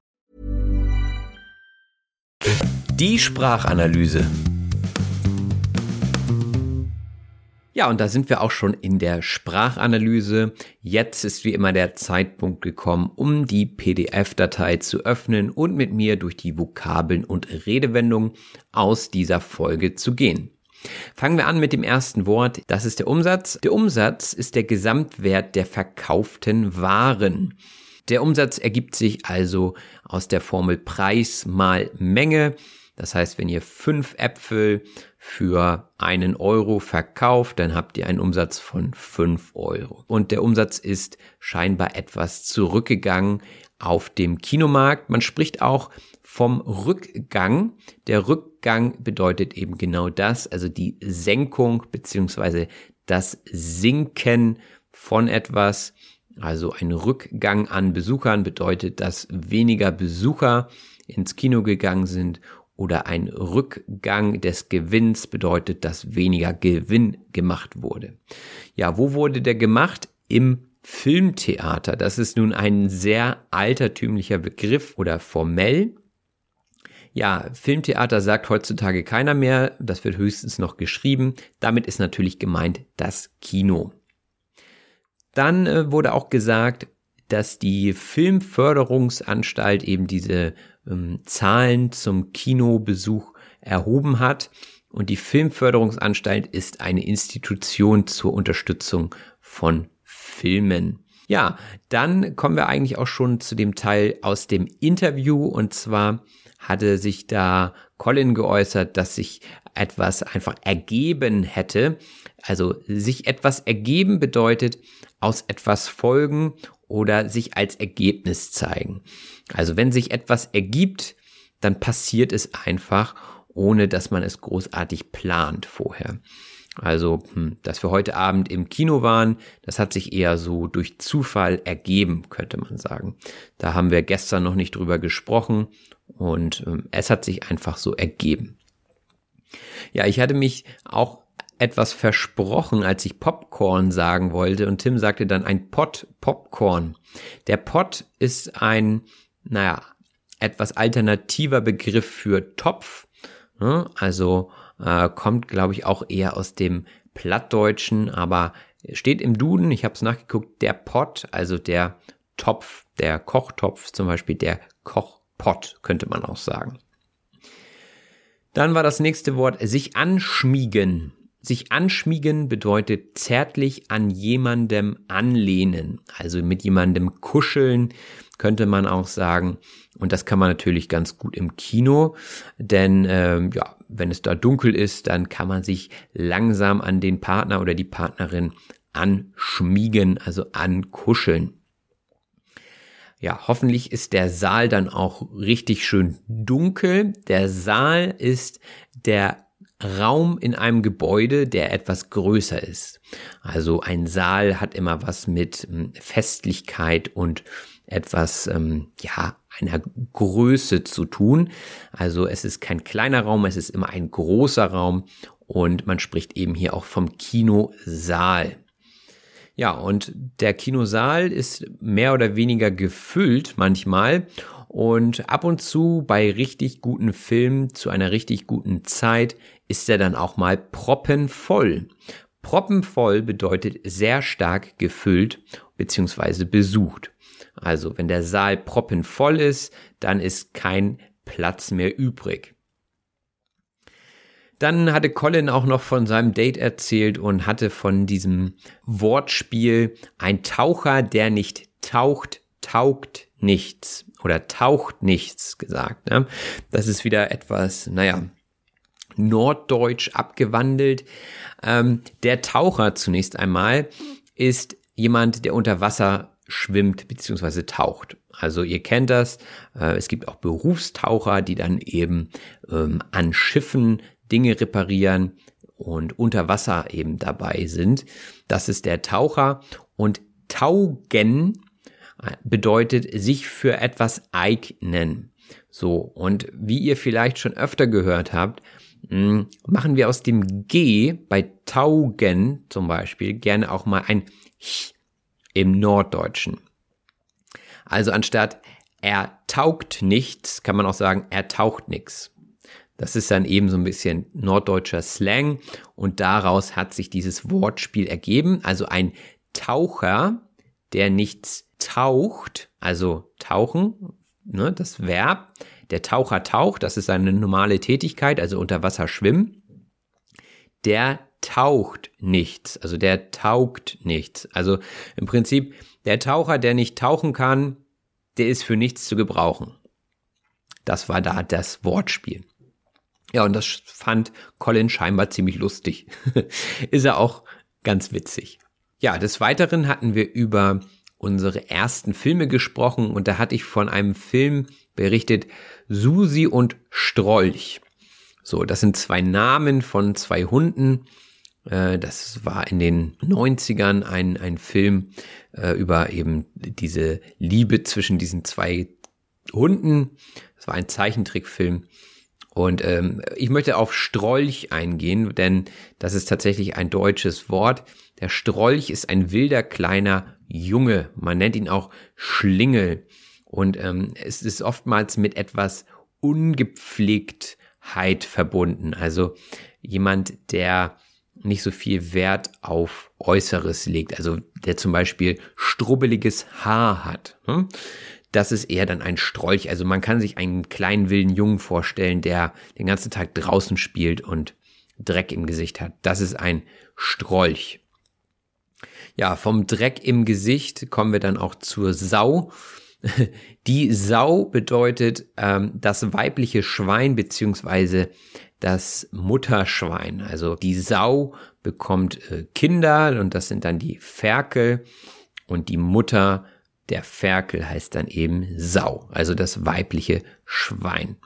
Die Sprachanalyse. Ja, und da sind wir auch schon in der Sprachanalyse. Jetzt ist wie immer der Zeitpunkt gekommen, um die PDF-Datei zu öffnen und mit mir durch die Vokabeln und Redewendungen aus dieser Folge zu gehen. Fangen wir an mit dem ersten Wort. Das ist der Umsatz. Der Umsatz ist der Gesamtwert der verkauften Waren. Der Umsatz ergibt sich also aus der Formel Preis mal Menge. Das heißt, wenn ihr fünf Äpfel für einen Euro verkauft, dann habt ihr einen Umsatz von fünf Euro. Und der Umsatz ist scheinbar etwas zurückgegangen auf dem Kinomarkt. Man spricht auch vom Rückgang. Der Rückgang bedeutet eben genau das, also die Senkung beziehungsweise das Sinken von etwas. Also ein Rückgang an Besuchern bedeutet, dass weniger Besucher ins Kino gegangen sind oder ein Rückgang des Gewinns bedeutet, dass weniger Gewinn gemacht wurde. Ja, wo wurde der gemacht? Im Filmtheater. Das ist nun ein sehr altertümlicher Begriff oder formell. Ja, Filmtheater sagt heutzutage keiner mehr, das wird höchstens noch geschrieben. Damit ist natürlich gemeint das Kino. Dann äh, wurde auch gesagt, dass die Filmförderungsanstalt eben diese ähm, Zahlen zum Kinobesuch erhoben hat. Und die Filmförderungsanstalt ist eine Institution zur Unterstützung von Filmen. Ja, dann kommen wir eigentlich auch schon zu dem Teil aus dem Interview. Und zwar hatte sich da Colin geäußert, dass sich etwas einfach ergeben hätte. Also sich etwas ergeben bedeutet aus etwas folgen oder sich als Ergebnis zeigen. Also wenn sich etwas ergibt, dann passiert es einfach, ohne dass man es großartig plant vorher. Also, hm, dass wir heute Abend im Kino waren, das hat sich eher so durch Zufall ergeben, könnte man sagen. Da haben wir gestern noch nicht drüber gesprochen und ähm, es hat sich einfach so ergeben. Ja, ich hatte mich auch etwas versprochen, als ich Popcorn sagen wollte und Tim sagte dann ein Pot Popcorn. Der Pot ist ein, naja, etwas alternativer Begriff für Topf. Ne? Also äh, kommt, glaube ich, auch eher aus dem Plattdeutschen, aber steht im Duden, ich habe es nachgeguckt, der Pot, also der Topf, der Kochtopf, zum Beispiel der Kochpot, könnte man auch sagen. Dann war das nächste Wort sich anschmiegen. Sich anschmiegen bedeutet zärtlich an jemandem anlehnen, also mit jemandem kuscheln, könnte man auch sagen. Und das kann man natürlich ganz gut im Kino, denn ähm, ja, wenn es da dunkel ist, dann kann man sich langsam an den Partner oder die Partnerin anschmiegen, also ankuscheln. Ja, hoffentlich ist der Saal dann auch richtig schön dunkel. Der Saal ist der Raum in einem Gebäude, der etwas größer ist. Also ein Saal hat immer was mit ähm, Festlichkeit und etwas, ähm, ja, einer Größe zu tun. Also es ist kein kleiner Raum, es ist immer ein großer Raum und man spricht eben hier auch vom Kinosaal. Ja, und der Kinosaal ist mehr oder weniger gefüllt manchmal und ab und zu bei richtig guten Filmen zu einer richtig guten Zeit ist er dann auch mal proppenvoll. Proppenvoll bedeutet sehr stark gefüllt bzw. besucht. Also wenn der Saal proppenvoll ist, dann ist kein Platz mehr übrig. Dann hatte Colin auch noch von seinem Date erzählt und hatte von diesem Wortspiel ein Taucher, der nicht taucht, taugt nichts oder taucht nichts gesagt. Ne? Das ist wieder etwas, naja, norddeutsch abgewandelt. Ähm, der Taucher zunächst einmal ist jemand, der unter Wasser schwimmt bzw. taucht. Also ihr kennt das. Äh, es gibt auch Berufstaucher, die dann eben ähm, an Schiffen Dinge reparieren und unter Wasser eben dabei sind. Das ist der Taucher und taugen bedeutet sich für etwas eignen. So, und wie ihr vielleicht schon öfter gehört habt, hm, machen wir aus dem G bei taugen zum Beispiel gerne auch mal ein Ch im Norddeutschen. Also anstatt er taugt nichts, kann man auch sagen, er taucht nichts. Das ist dann eben so ein bisschen norddeutscher Slang und daraus hat sich dieses Wortspiel ergeben. Also ein Taucher, der nichts taucht, also tauchen, ne, das Verb, der Taucher taucht, das ist seine normale Tätigkeit, also unter Wasser schwimmen. Der taucht nichts, also der taugt nichts. Also im Prinzip, der Taucher, der nicht tauchen kann, der ist für nichts zu gebrauchen. Das war da das Wortspiel. Ja, und das fand Colin scheinbar ziemlich lustig. <laughs> Ist er auch ganz witzig. Ja, des Weiteren hatten wir über unsere ersten Filme gesprochen und da hatte ich von einem Film berichtet, Susi und Strolch. So, das sind zwei Namen von zwei Hunden. Äh, das war in den 90ern ein, ein Film äh, über eben diese Liebe zwischen diesen zwei Hunden. Das war ein Zeichentrickfilm. Und ähm, ich möchte auf Strolch eingehen, denn das ist tatsächlich ein deutsches Wort. Der Strolch ist ein wilder kleiner Junge. Man nennt ihn auch Schlingel. Und ähm, es ist oftmals mit etwas Ungepflegtheit verbunden. Also jemand, der nicht so viel Wert auf Äußeres legt. Also der zum Beispiel strubbeliges Haar hat. Hm? das ist eher dann ein Strolch. Also man kann sich einen kleinen wilden Jungen vorstellen, der den ganzen Tag draußen spielt und Dreck im Gesicht hat. Das ist ein Strolch. Ja, vom Dreck im Gesicht kommen wir dann auch zur Sau. <laughs> Die Sau bedeutet ähm, das weibliche Schwein beziehungsweise das Mutterschwein. Also die Sau bekommt äh, Kinder und das sind dann die Ferkel und die Mutter der Ferkel heißt dann eben Sau, also das weibliche Schwein.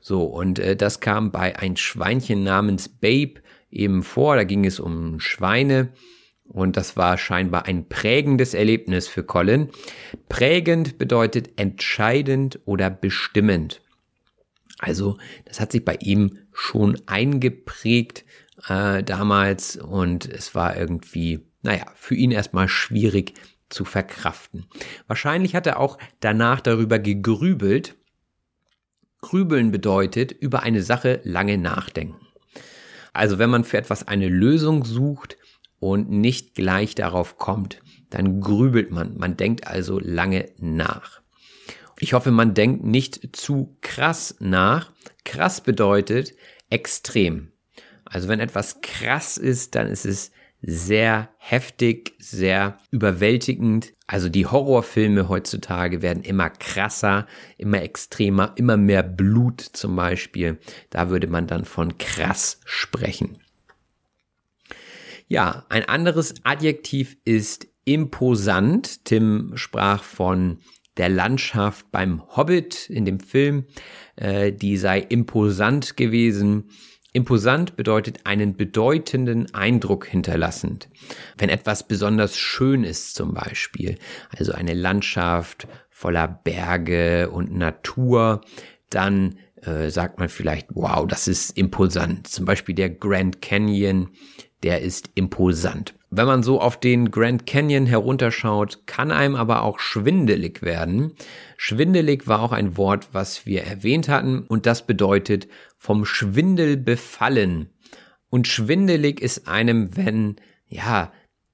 So, und äh, das kam bei ein Schweinchen namens Babe eben vor. Da ging es um Schweine. Und das war scheinbar ein prägendes Erlebnis für Colin. Prägend bedeutet entscheidend oder bestimmend. Also das hat sich bei ihm schon eingeprägt äh, damals und es war irgendwie, naja, für ihn erstmal schwierig, zu verkraften. Wahrscheinlich hat er auch danach darüber gegrübelt. Grübeln bedeutet über eine Sache lange nachdenken. Also wenn man für etwas eine Lösung sucht und nicht gleich darauf kommt, dann grübelt man. Man denkt also lange nach. Ich hoffe, man denkt nicht zu krass nach. Krass bedeutet extrem. Also wenn etwas krass ist, dann ist es sehr heftig, sehr überwältigend. Also die Horrorfilme heutzutage werden immer krasser, immer extremer, immer mehr Blut zum Beispiel. Da würde man dann von krass sprechen. Ja, ein anderes Adjektiv ist imposant. Tim sprach von der Landschaft beim Hobbit in dem Film. Äh, die sei imposant gewesen. Imposant bedeutet einen bedeutenden Eindruck hinterlassend. Wenn etwas besonders schön ist zum Beispiel, also eine Landschaft voller Berge und Natur, dann äh, sagt man vielleicht, wow, das ist imposant. Zum Beispiel der Grand Canyon, der ist imposant. Wenn man so auf den Grand Canyon herunterschaut, kann einem aber auch schwindelig werden. Schwindelig war auch ein Wort, was wir erwähnt hatten und das bedeutet vom Schwindel befallen. Und schwindelig ist einem, wenn, ja,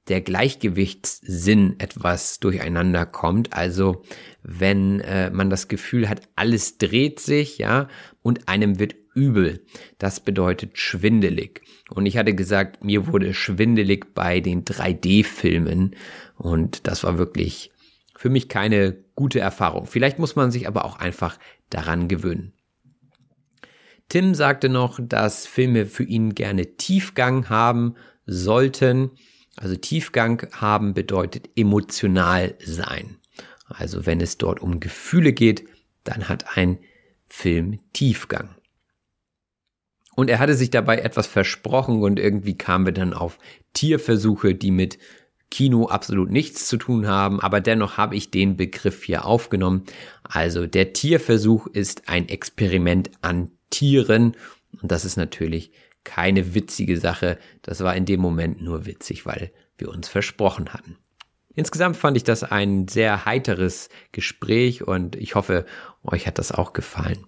der Gleichgewichtssinn etwas durcheinander kommt. Also wenn äh, man das Gefühl hat, alles dreht sich, ja, und einem wird übel. Das bedeutet schwindelig. Und ich hatte gesagt, mir wurde schwindelig bei den 3D-Filmen und das war wirklich für mich keine gute Erfahrung. Vielleicht muss man sich aber auch einfach daran gewöhnen. Tim sagte noch, dass Filme für ihn gerne Tiefgang haben sollten. Also Tiefgang haben bedeutet emotional sein. Also wenn es dort um Gefühle geht, dann hat ein Film Tiefgang. Und er hatte sich dabei etwas versprochen und irgendwie kamen wir dann auf Tierversuche, die mit Kino absolut nichts zu tun haben, aber dennoch habe ich den Begriff hier aufgenommen. Also der Tierversuch ist ein Experiment an Tieren und das ist natürlich keine witzige Sache. Das war in dem Moment nur witzig, weil wir uns versprochen hatten. Insgesamt fand ich das ein sehr heiteres Gespräch und ich hoffe, euch hat das auch gefallen.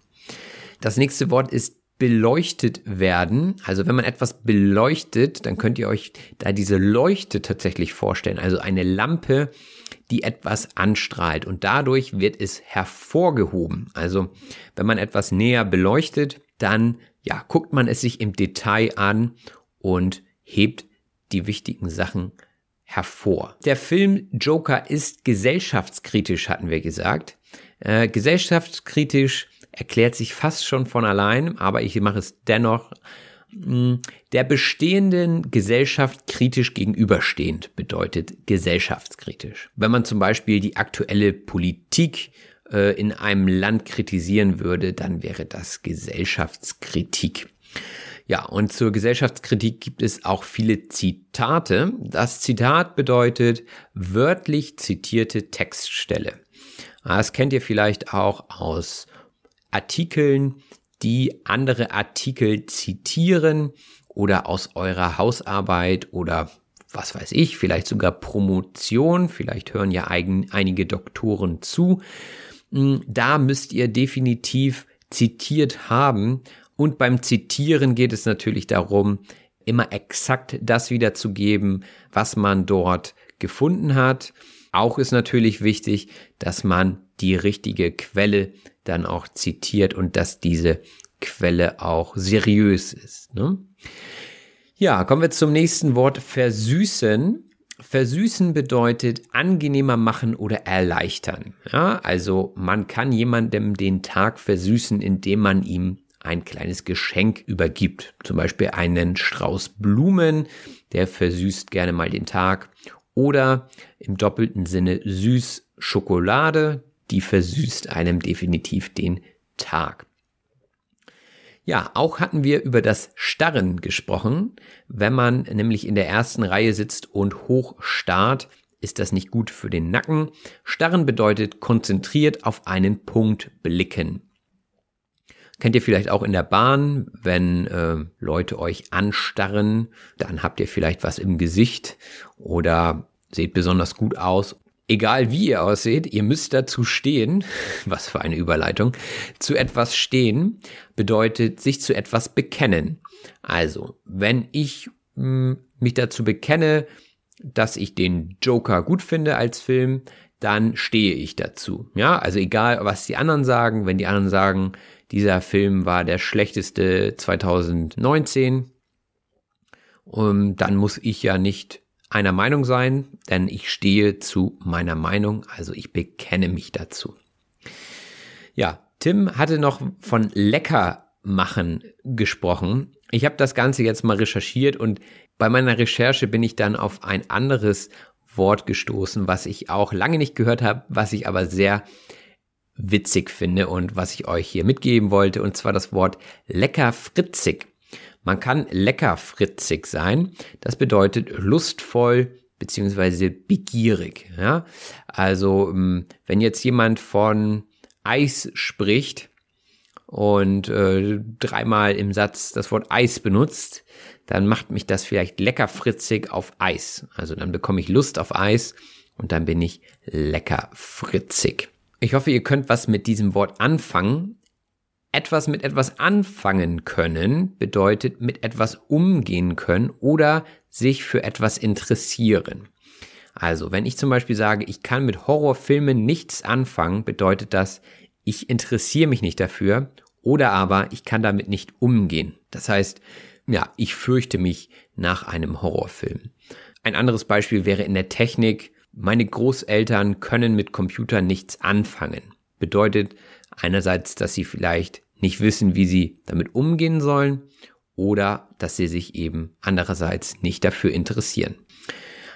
Das nächste Wort ist beleuchtet werden. Also wenn man etwas beleuchtet, dann könnt ihr euch da diese Leuchte tatsächlich vorstellen. Also eine Lampe, die etwas anstrahlt und dadurch wird es hervorgehoben. Also wenn man etwas näher beleuchtet, dann ja, guckt man es sich im Detail an und hebt die wichtigen Sachen hervor. Der Film Joker ist gesellschaftskritisch, hatten wir gesagt. Äh, gesellschaftskritisch erklärt sich fast schon von allein, aber ich mache es dennoch hm, der bestehenden Gesellschaft kritisch gegenüberstehend bedeutet gesellschaftskritisch. Wenn man zum Beispiel die aktuelle Politik äh, in einem Land kritisieren würde, dann wäre das Gesellschaftskritik. Ja, und zur Gesellschaftskritik gibt es auch viele Zitate. Das Zitat bedeutet wörtlich zitierte Textstelle. Das kennt ihr vielleicht auch aus Artikeln, die andere Artikel zitieren oder aus eurer Hausarbeit oder was weiß ich, vielleicht sogar Promotion, vielleicht hören ja eigen, einige Doktoren zu. Hm, da müsst ihr definitiv zitiert haben. Und beim Zitieren geht es natürlich darum, immer exakt das wiederzugeben, was man dort gefunden hat. Auch ist natürlich wichtig, dass man die richtige Quelle dann auch zitiert und dass diese Quelle auch seriös ist. Ne? Ja, kommen wir zum nächsten Wort, versüßen. Versüßen bedeutet angenehmer machen oder erleichtern. Ja, also man kann jemandem den Tag versüßen, indem man ihm ein kleines Geschenk übergibt. Zum Beispiel einen Strauß Blumen, der versüßt gerne mal den Tag. Oder im doppelten Sinne süß Schokolade, die versüßt einem definitiv den Tag. Ja, auch hatten wir über das Starren gesprochen. Wenn man nämlich in der ersten Reihe sitzt und hoch starrt, ist das nicht gut für den Nacken. Starren bedeutet konzentriert auf einen Punkt blicken. Kennt ihr vielleicht auch in der Bahn, wenn äh, Leute euch anstarren, dann habt ihr vielleicht was im Gesicht oder seht besonders gut aus egal wie ihr ausseht, ihr müsst dazu stehen, <laughs> was für eine Überleitung, zu etwas stehen bedeutet sich zu etwas bekennen. Also, wenn ich mh, hm, mich dazu bekenne, dass ich den Joker gut finde als Film, dann stehe ich dazu. Ja, also egal, was die anderen sagen, wenn die anderen sagen, dieser Film war der schlechteste 2019, um, ähm, dann muss ich ja nicht einer Meinung sein, denn ich stehe zu meiner Meinung, also ich bekenne mich dazu. Ja, Tim hatte noch von lecker machen gesprochen. Ich habe das Ganze jetzt mal recherchiert und bei meiner Recherche bin ich dann auf ein anderes Wort gestoßen, was ich auch lange nicht gehört habe, was ich aber sehr witzig finde und was ich euch hier mitgeben wollte, und zwar das Wort lecker fritzig. Man kann lecker fritzig sein. Das bedeutet lustvoll beziehungsweise begierig. Ja? Also ähm, wenn jetzt jemand von Eis spricht und äh, dreimal im Satz das Wort Eis benutzt, dann macht mich das vielleicht lecker fritzig auf Eis. Also dann bekomme ich Lust auf Eis und dann bin ich lecker fritzig. Ich hoffe, ihr könnt was mit diesem Wort anfangen etwas mit etwas anfangen können bedeutet mit etwas umgehen können oder sich für etwas interessieren. Also, wenn ich zum Beispiel sage, ich kann mit Horrorfilmen nichts anfangen, bedeutet das, ich interessiere mich nicht dafür oder aber ich kann damit nicht umgehen. Das heißt, ja, ich fürchte mich nach einem Horrorfilm. Ein anderes Beispiel wäre in der Technik. Meine Großeltern können mit Computern nichts anfangen. Bedeutet einerseits, dass sie vielleicht nicht wissen, wie sie damit umgehen sollen oder dass sie sich eben andererseits nicht dafür interessieren.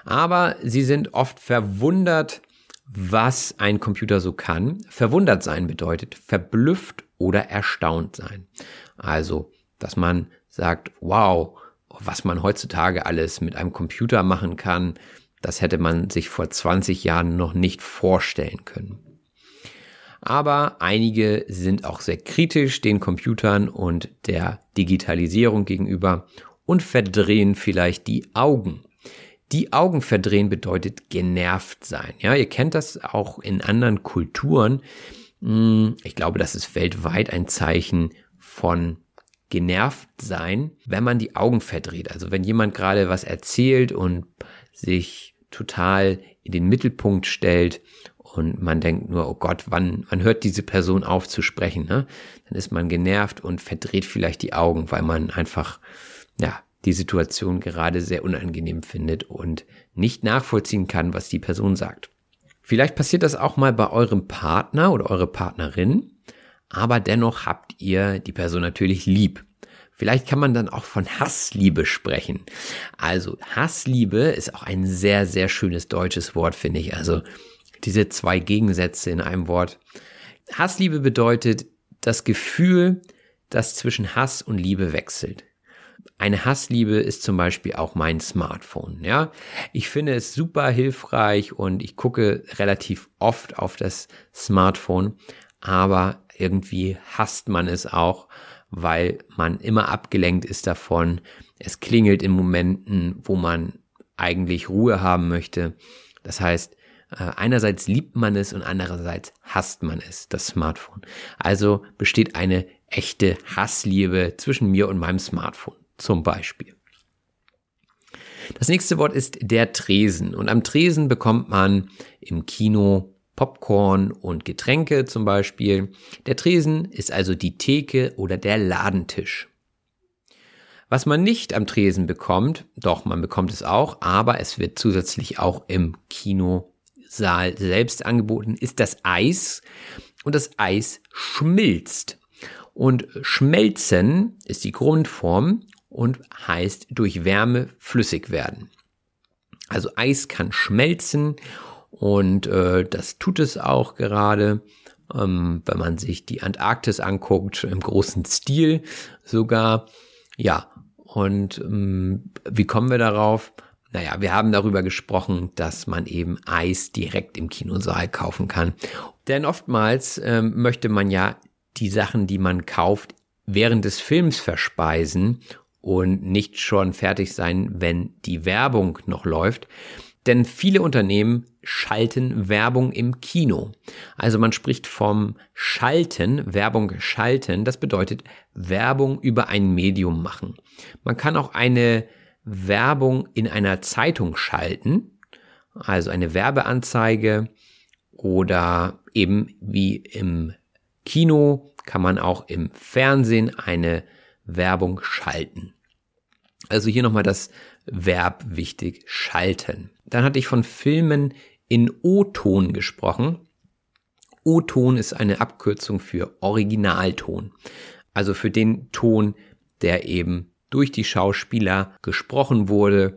Aber sie sind oft verwundert, was ein Computer so kann. Verwundert sein bedeutet verblüfft oder erstaunt sein. Also, dass man sagt, wow, was man heutzutage alles mit einem Computer machen kann, das hätte man sich vor 20 Jahren noch nicht vorstellen können. Aber einige sind auch sehr kritisch den Computern und der Digitalisierung gegenüber und verdrehen vielleicht die Augen. Die Augen verdrehen bedeutet genervt sein. Ja, ihr kennt das auch in anderen Kulturen. Hm, ich glaube, das ist weltweit ein Zeichen von genervt sein, wenn man die Augen verdreht. Also wenn jemand gerade was erzählt und sich total in den Mittelpunkt stellt und man denkt nur, oh Gott, wann, wann hört diese Person auf zu sprechen? Ne? Dann ist man genervt und verdreht vielleicht die Augen, weil man einfach, ja, die Situation gerade sehr unangenehm findet und nicht nachvollziehen kann, was die Person sagt. Vielleicht passiert das auch mal bei eurem Partner oder eure Partnerin, aber dennoch habt ihr die Person natürlich lieb. Vielleicht kann man dann auch von Hassliebe sprechen. Also Hassliebe ist auch ein sehr, sehr schönes deutsches Wort, finde ich. Also diese zwei Gegensätze in einem Wort. Hassliebe bedeutet das Gefühl, das zwischen Hass und Liebe wechselt. Eine Hassliebe ist zum Beispiel auch mein Smartphone. Ja, ich finde es super hilfreich und ich gucke relativ oft auf das Smartphone, aber irgendwie hasst man es auch, weil man immer abgelenkt ist davon. Es klingelt in Momenten, wo man eigentlich Ruhe haben möchte. Das heißt, einerseits liebt man es und andererseits hasst man es, das Smartphone. Also besteht eine echte Hassliebe zwischen mir und meinem Smartphone zum Beispiel. Das nächste Wort ist der Tresen. Und am Tresen bekommt man im Kino Popcorn und Getränke zum Beispiel. Der Tresen ist also die Theke oder der Ladentisch. Was man nicht am Tresen bekommt, doch man bekommt es auch, aber es wird zusätzlich auch im Kinosaal selbst angeboten, ist das Eis. Und das Eis schmilzt. Und schmelzen ist die Grundform und heißt durch Wärme flüssig werden. Also Eis kann schmelzen und äh, das tut es auch gerade. Ähm, wenn man sich die Antarktis anguckt, im großen Stil sogar. Ja, und ähm, wie kommen wir darauf? Naja, wir haben darüber gesprochen, dass man eben Eis direkt im Kinosaal kaufen kann. Denn oftmals ähm, möchte man ja die Sachen, die man kauft, während des Films verspeisen und nicht schon fertig sein, wenn die Werbung noch läuft. Denn viele Unternehmen schalten Werbung im Kino. Also man spricht vom Schalten, Werbung schalten. Das bedeutet Werbung über ein Medium machen. Man kann auch eine Werbung in einer Zeitung schalten, also eine Werbeanzeige oder eben wie im Kino kann man auch im Fernsehen eine Werbung schalten. Also hier nochmal das Verb wichtig, schalten. Dann hatte ich von Filmen in O-Ton gesprochen. O-Ton ist eine Abkürzung für Originalton. Also für den Ton, der eben durch die Schauspieler gesprochen wurde.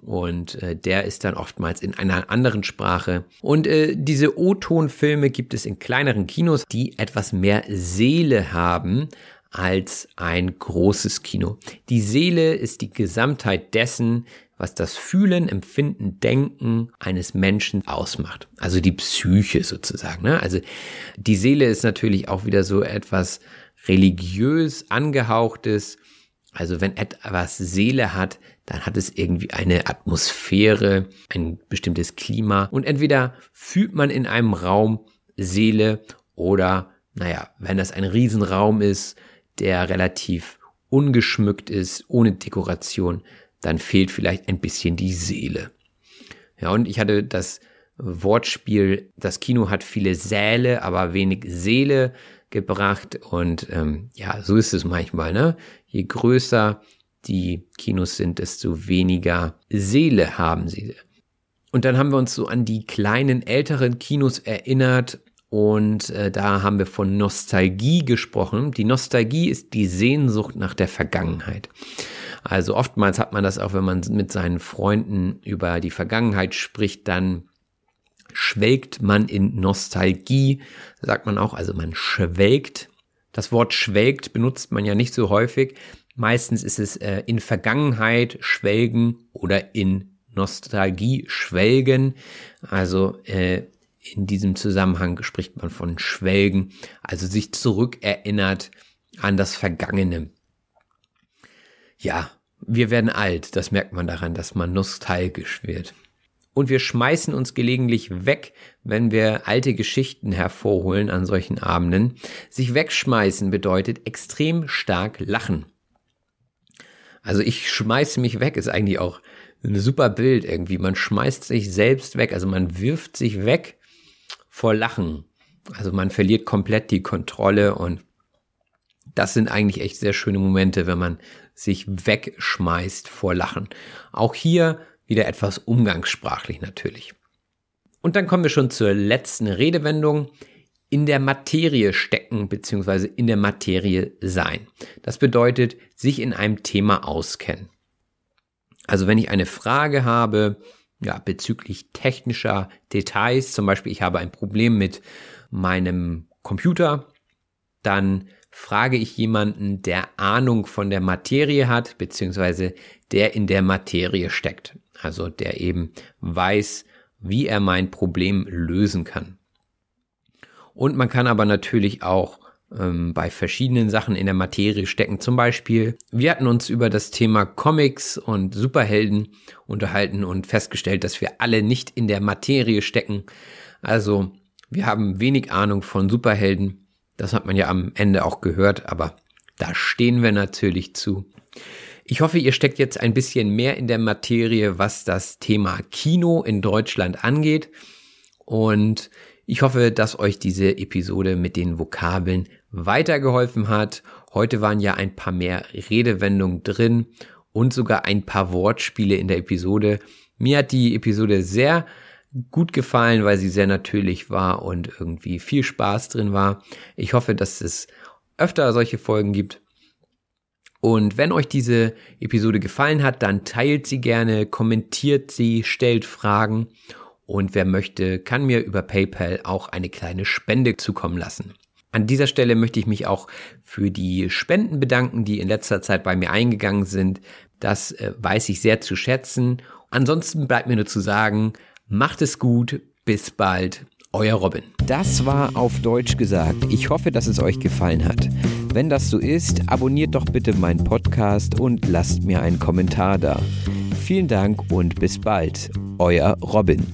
Und äh, der ist dann oftmals in einer anderen Sprache. Und äh, diese O-Ton-Filme gibt es in kleineren Kinos, die etwas mehr Seele haben als ein großes Kino. Die Seele ist die Gesamtheit dessen, was das Fühlen, Empfinden, Denken eines Menschen ausmacht. Also die Psyche sozusagen. Ne? Also die Seele ist natürlich auch wieder so etwas religiös angehauchtes. Also wenn etwas Seele hat, dann hat es irgendwie eine Atmosphäre, ein bestimmtes Klima. Und entweder fühlt man in einem Raum Seele oder, naja, wenn das ein Riesenraum ist, der relativ ungeschmückt ist, ohne Dekoration, dann fehlt vielleicht ein bisschen die Seele. Ja, und ich hatte das Wortspiel, das Kino hat viele Säle, aber wenig Seele gebracht. Und ähm, ja, so ist es manchmal. Ne? Je größer die Kinos sind, desto weniger Seele haben sie. Und dann haben wir uns so an die kleinen älteren Kinos erinnert und äh, da haben wir von Nostalgie gesprochen. Die Nostalgie ist die Sehnsucht nach der Vergangenheit. Also oftmals hat man das auch, wenn man mit seinen Freunden über die Vergangenheit spricht, dann schwelgt man in Nostalgie, sagt man auch, also man schwelgt. Das Wort schwelgt benutzt man ja nicht so häufig. Meistens ist es äh, in Vergangenheit schwelgen oder in Nostalgie schwelgen. Also äh, in diesem Zusammenhang spricht man von schwelgen, also sich zurückerinnert an das Vergangene. Ja, wir werden alt, das merkt man daran, dass man nostalgisch wird. Und wir schmeißen uns gelegentlich weg, wenn wir alte Geschichten hervorholen an solchen Abenden. Sich wegschmeißen bedeutet extrem stark lachen. Also ich schmeiße mich weg, ist eigentlich auch ein super Bild irgendwie. Man schmeißt sich selbst weg, also man wirft sich weg vor Lachen. Also man verliert komplett die Kontrolle und das sind eigentlich echt sehr schöne Momente, wenn man sich wegschmeißt vor Lachen. Auch hier wieder etwas umgangssprachlich natürlich. Und dann kommen wir schon zur letzten Redewendung. In der Materie stecken bzw. in der Materie sein. Das bedeutet, sich in einem Thema auskennen. Also wenn ich eine Frage habe, ja, bezüglich technischer Details, zum Beispiel ich habe ein Problem mit meinem Computer, dann frage ich jemanden, der Ahnung von der Materie hat, beziehungsweise der in der Materie steckt. Also der eben weiß, wie er mein Problem lösen kann. Und man kann aber natürlich auch ähm, bei verschiedenen Sachen in der Materie stecken. Zum Beispiel, wir hatten uns über das Thema Comics und Superhelden unterhalten und festgestellt, dass wir alle nicht in der Materie stecken. Also wir haben wenig Ahnung von Superhelden. Das hat man ja am Ende auch gehört, aber da stehen wir natürlich zu. Ich hoffe, ihr steckt jetzt ein bisschen mehr in der Materie, was das Thema Kino in Deutschland angeht. Und ich hoffe, dass euch diese Episode mit den Vokabeln weitergeholfen hat. Heute waren ja ein paar mehr Redewendungen drin und sogar ein paar Wortspiele in der Episode. Mir hat die Episode sehr gut gefallen, weil sie sehr natürlich war und irgendwie viel Spaß drin war. Ich hoffe, dass es öfter solche Folgen gibt. Und wenn euch diese Episode gefallen hat, dann teilt sie gerne, kommentiert sie, stellt Fragen und wer möchte, kann mir über PayPal auch eine kleine Spende zukommen lassen. An dieser Stelle möchte ich mich auch für die Spenden bedanken, die in letzter Zeit bei mir eingegangen sind. Das äh, weiß ich sehr zu schätzen. Ansonsten bleibt mir nur zu sagen, macht es gut, bis bald, euer Robin. Das war auf Deutsch gesagt. Ich hoffe, dass es euch gefallen hat. Wenn das so ist, abonniert doch bitte meinen Podcast und lasst mir einen Kommentar da. Vielen Dank und bis bald, euer Robin.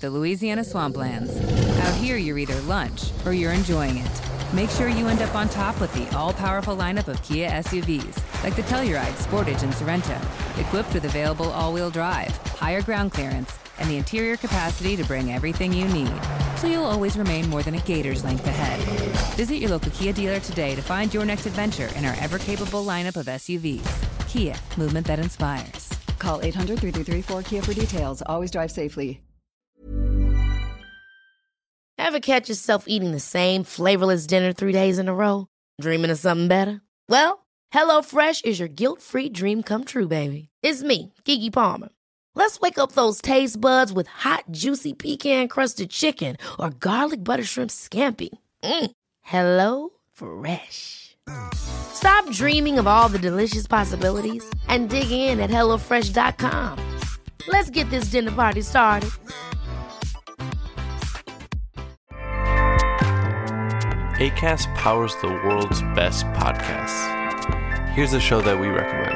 the Louisiana Swamplands. Out here, you're either lunch or you're enjoying it. Make sure you end up on top with the all-powerful lineup of Kia SUVs, like the Telluride, Sportage, and Sorrento, equipped with available all-wheel drive, higher ground clearance, and the interior capacity to bring everything you need, so you'll always remain more than a gator's length ahead. Visit your local Kia dealer today to find your next adventure in our ever-capable lineup of SUVs. Kia, movement that inspires. Call 800-3334-KIA for details. Always drive safely. Ever catch yourself eating the same flavorless dinner three days in a row? Dreaming of something better? Well, HelloFresh is your guilt-free dream come true, baby. It's me, Kiki Palmer. Let's wake up those taste buds with hot, juicy pecan-crusted chicken or garlic butter shrimp scampi. Mm. Hello Fresh. Stop dreaming of all the delicious possibilities and dig in at HelloFresh.com. Let's get this dinner party started. ACAST powers the world's best podcasts. Here's a show that we recommend.